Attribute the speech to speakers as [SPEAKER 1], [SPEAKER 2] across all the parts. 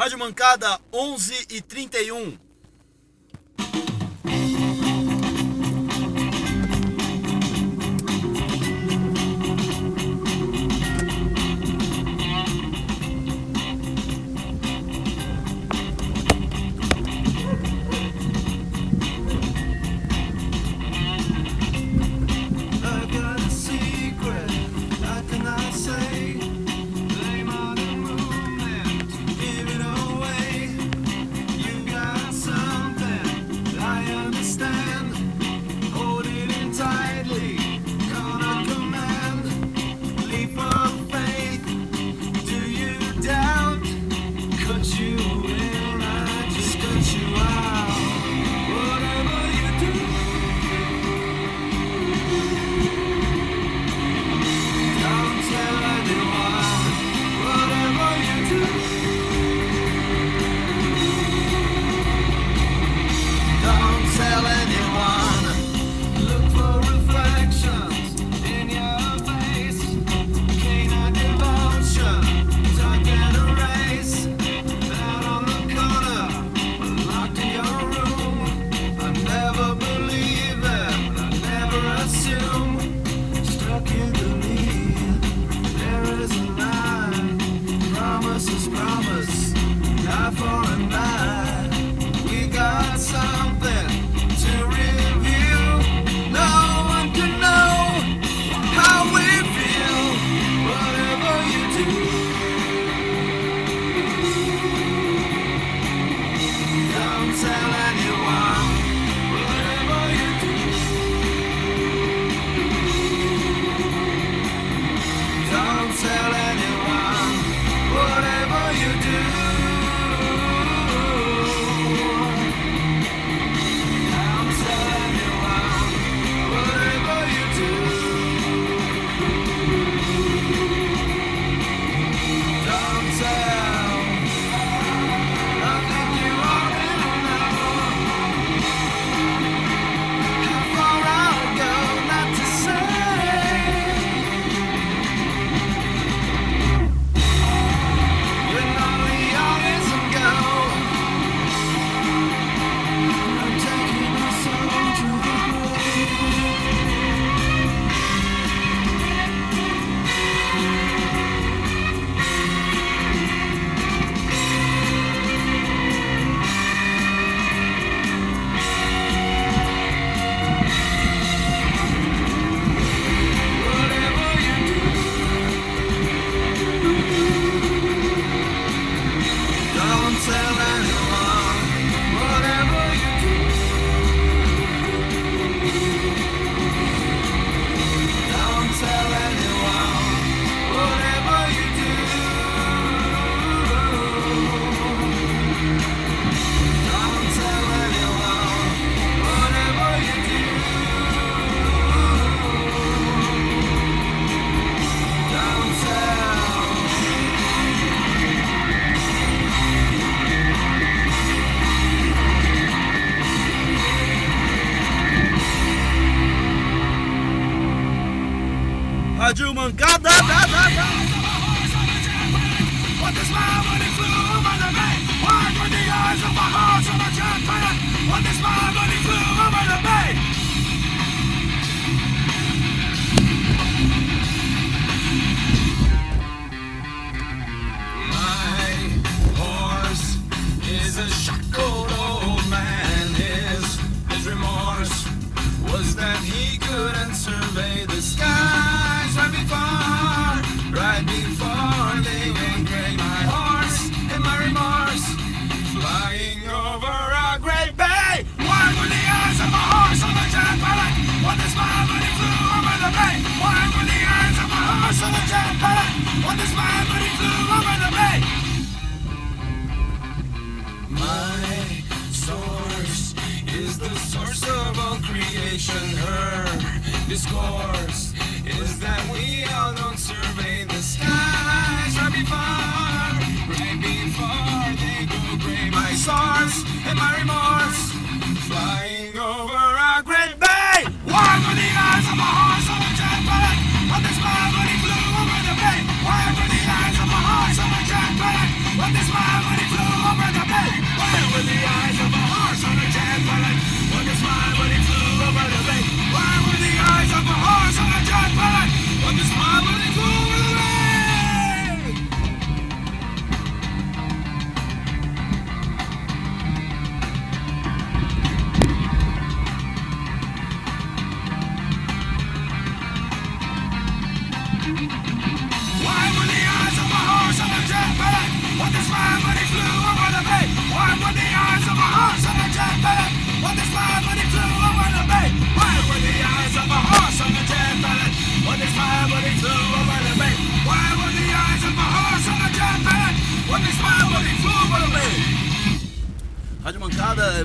[SPEAKER 1] Rádio Mancada 11 e 31.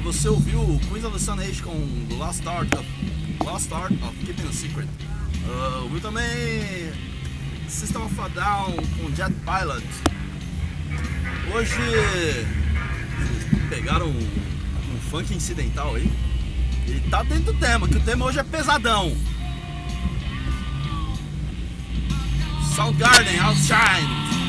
[SPEAKER 1] Você ouviu Queens of the Sun Age com Lost Art of, Lost Art of Keeping a Secret. Uh, ouviu também System of a Down com Jet Pilot. Hoje pegaram um, um funk incidental aí. E tá dentro do tema, que o tema hoje é pesadão. Soundgarden, Outshine.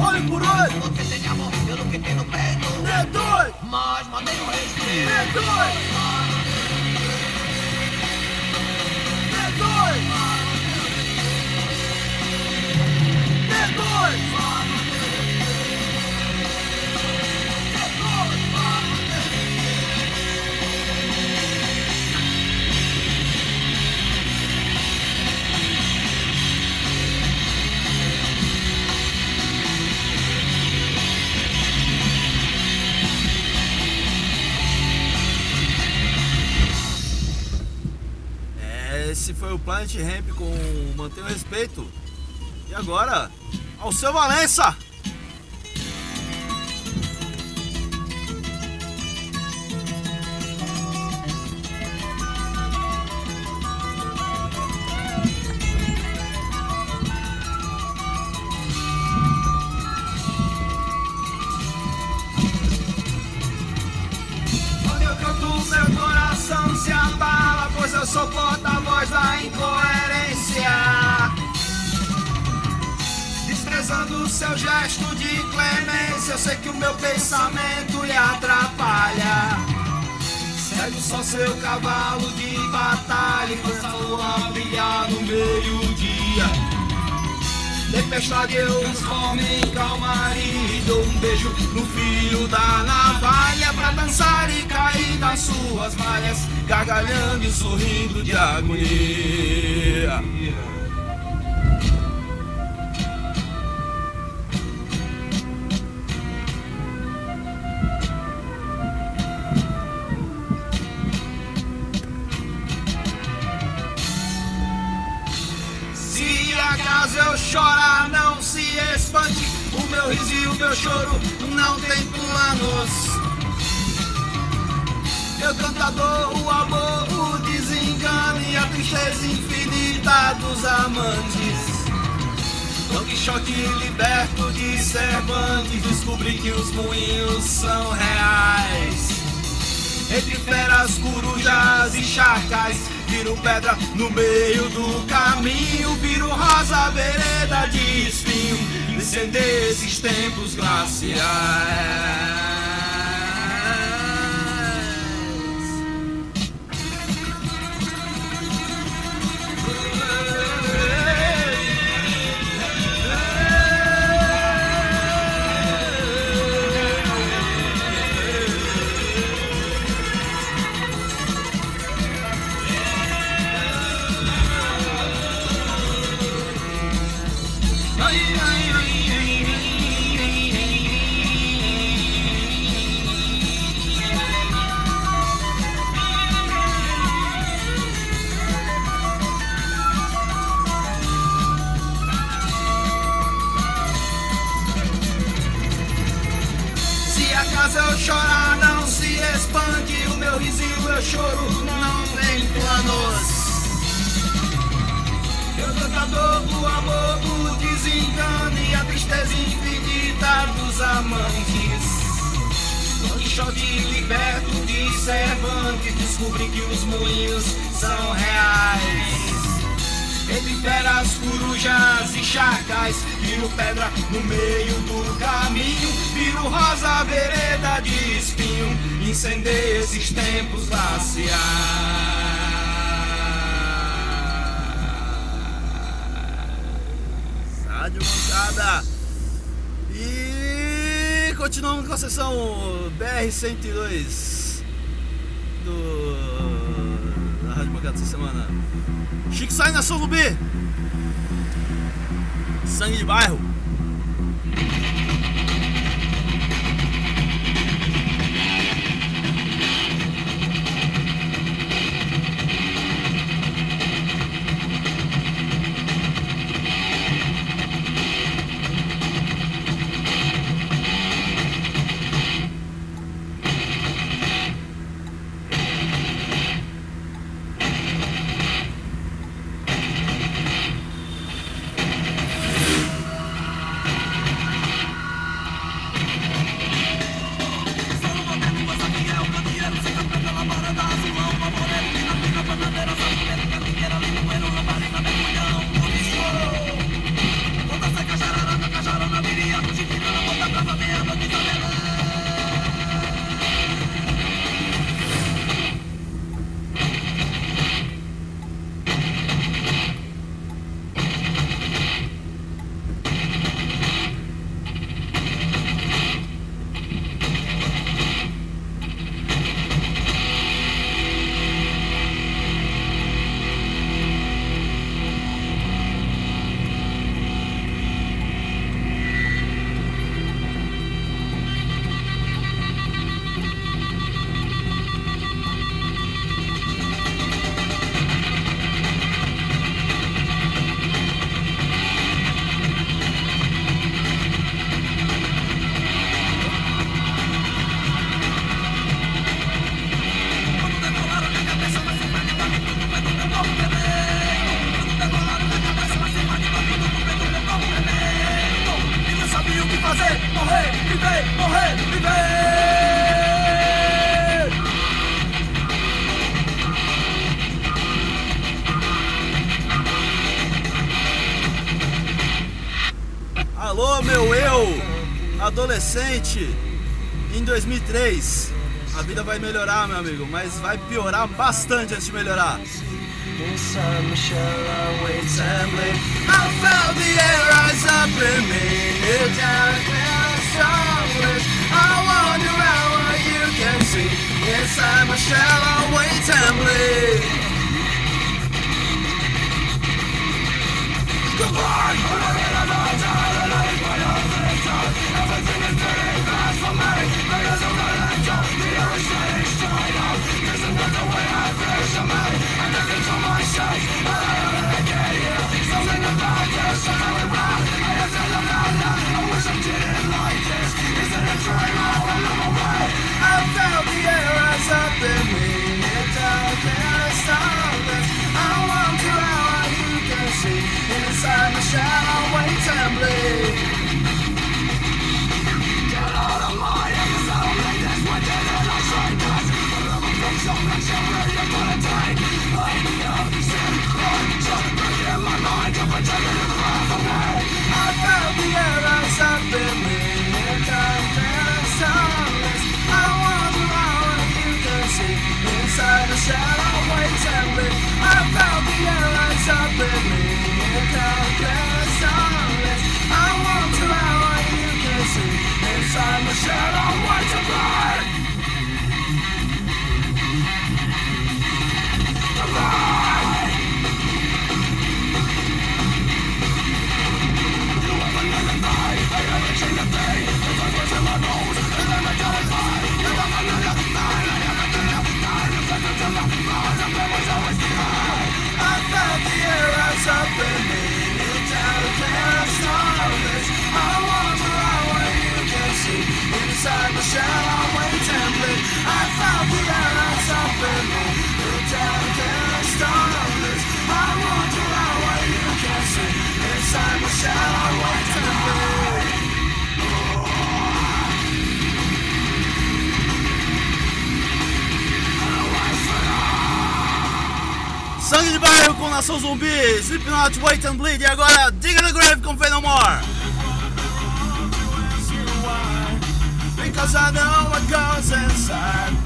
[SPEAKER 1] Olho por olho.
[SPEAKER 2] Você tem amor pelo que tem no peito.
[SPEAKER 1] D2!
[SPEAKER 2] Mas mantém o respeito.
[SPEAKER 1] D2! D2! D2! Esse foi o Planet Ramp com Mantenha o Respeito. E agora, ao seu Valença! Seu gesto de clemência, eu sei que o meu pensamento lhe atrapalha. Segue só seu cavalo de batalha, enquanto a lua brilhar no meio-dia. Tempestade eu transformo em calmaria e dou um beijo no fio da navalha pra dançar e cair nas suas malhas, gargalhando e sorrindo de agonia. Acaso eu chorar, não se espante. O meu riso e o meu choro não tem planos. Eu canto a dor, o amor, o desengano e a tristeza infinita dos amantes. Don Quixote liberto de Cervantes, descobri que os moinhos são reais. Entre feras, corujas e chacais Viro pedra no meio do caminho Viro rosa, vereda de espinho Descender esses tempos glaciais incender esses tempos glaciais. Rádio Mancada. E continuamos com a sessão BR-102 do... da Rádio Mancada essa semana. Chique sai na Solubi. Sangue de bairro. em 2003, a vida vai melhorar, meu amigo, mas vai piorar bastante antes de melhorar. Goodbye, I'm not gonna. Beach, Wait and Bleed. E agora, Dig the Grave com Fade No More. Because I know what goes inside.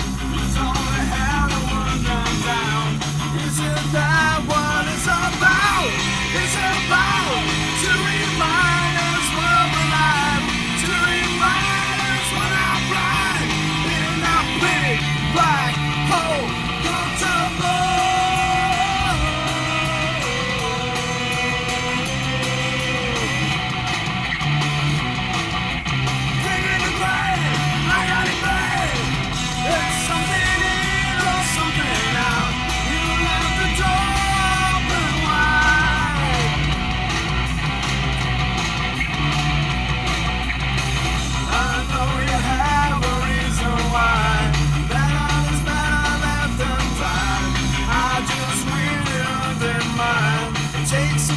[SPEAKER 1] takes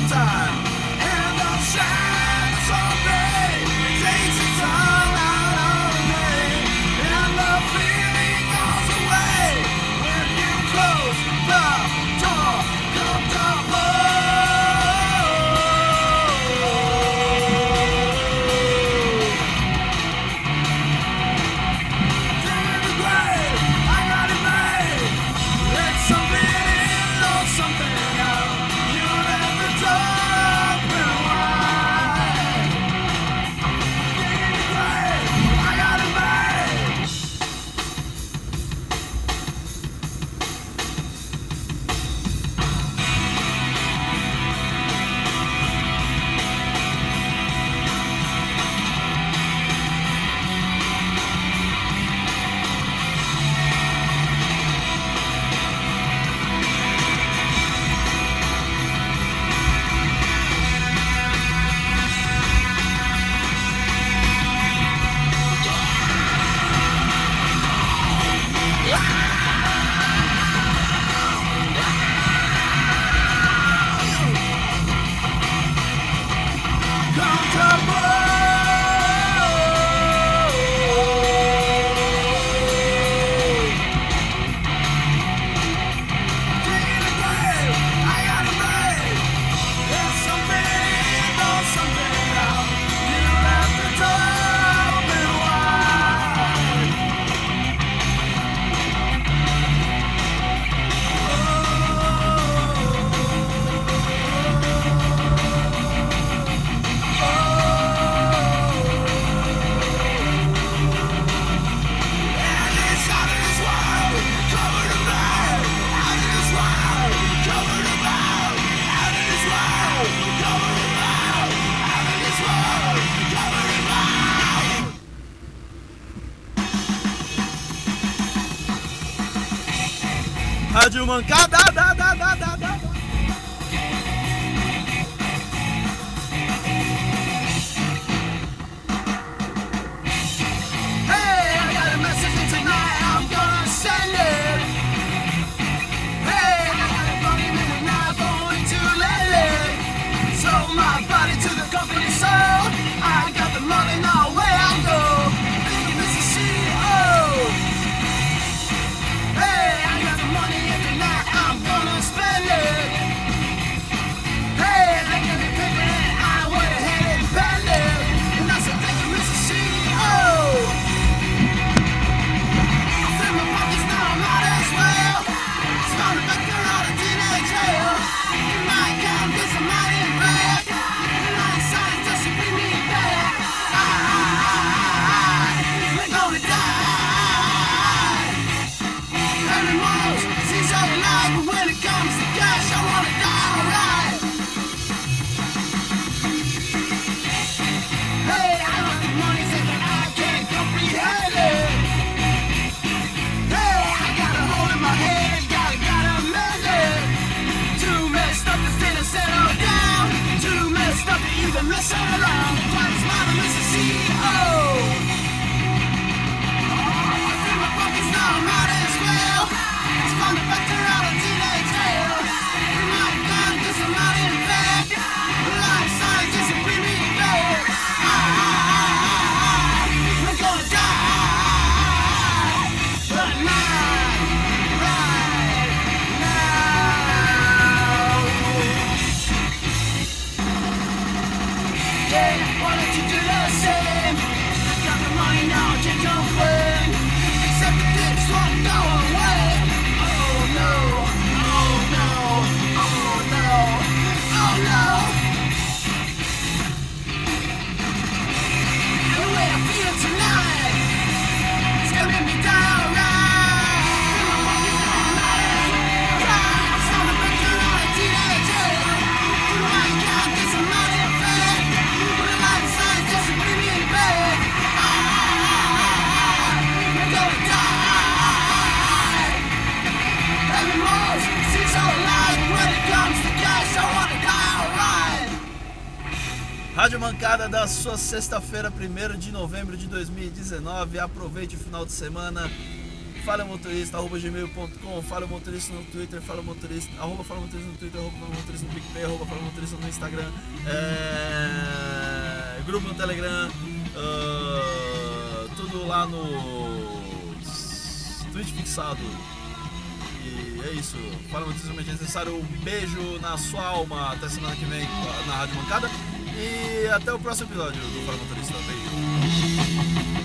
[SPEAKER 1] de mancada, da, da, da, da. Sexta-feira, 1 de novembro de 2019. Aproveite o final de semana. Fala motorista, arroba gmail.com, fala motorista no Twitter, fala motorista, arroba fala motorista no Twitter, arroba fala motorista no PicPay, arroba fala motorista no Instagram, é, grupo no Telegram, ah, tudo lá no Twitch fixado. E é isso. Fala motorista no necessário. Um beijo na sua alma. Até semana que vem na Rádio Mancada. E até o próximo episódio do Fala Motorista. Beijo.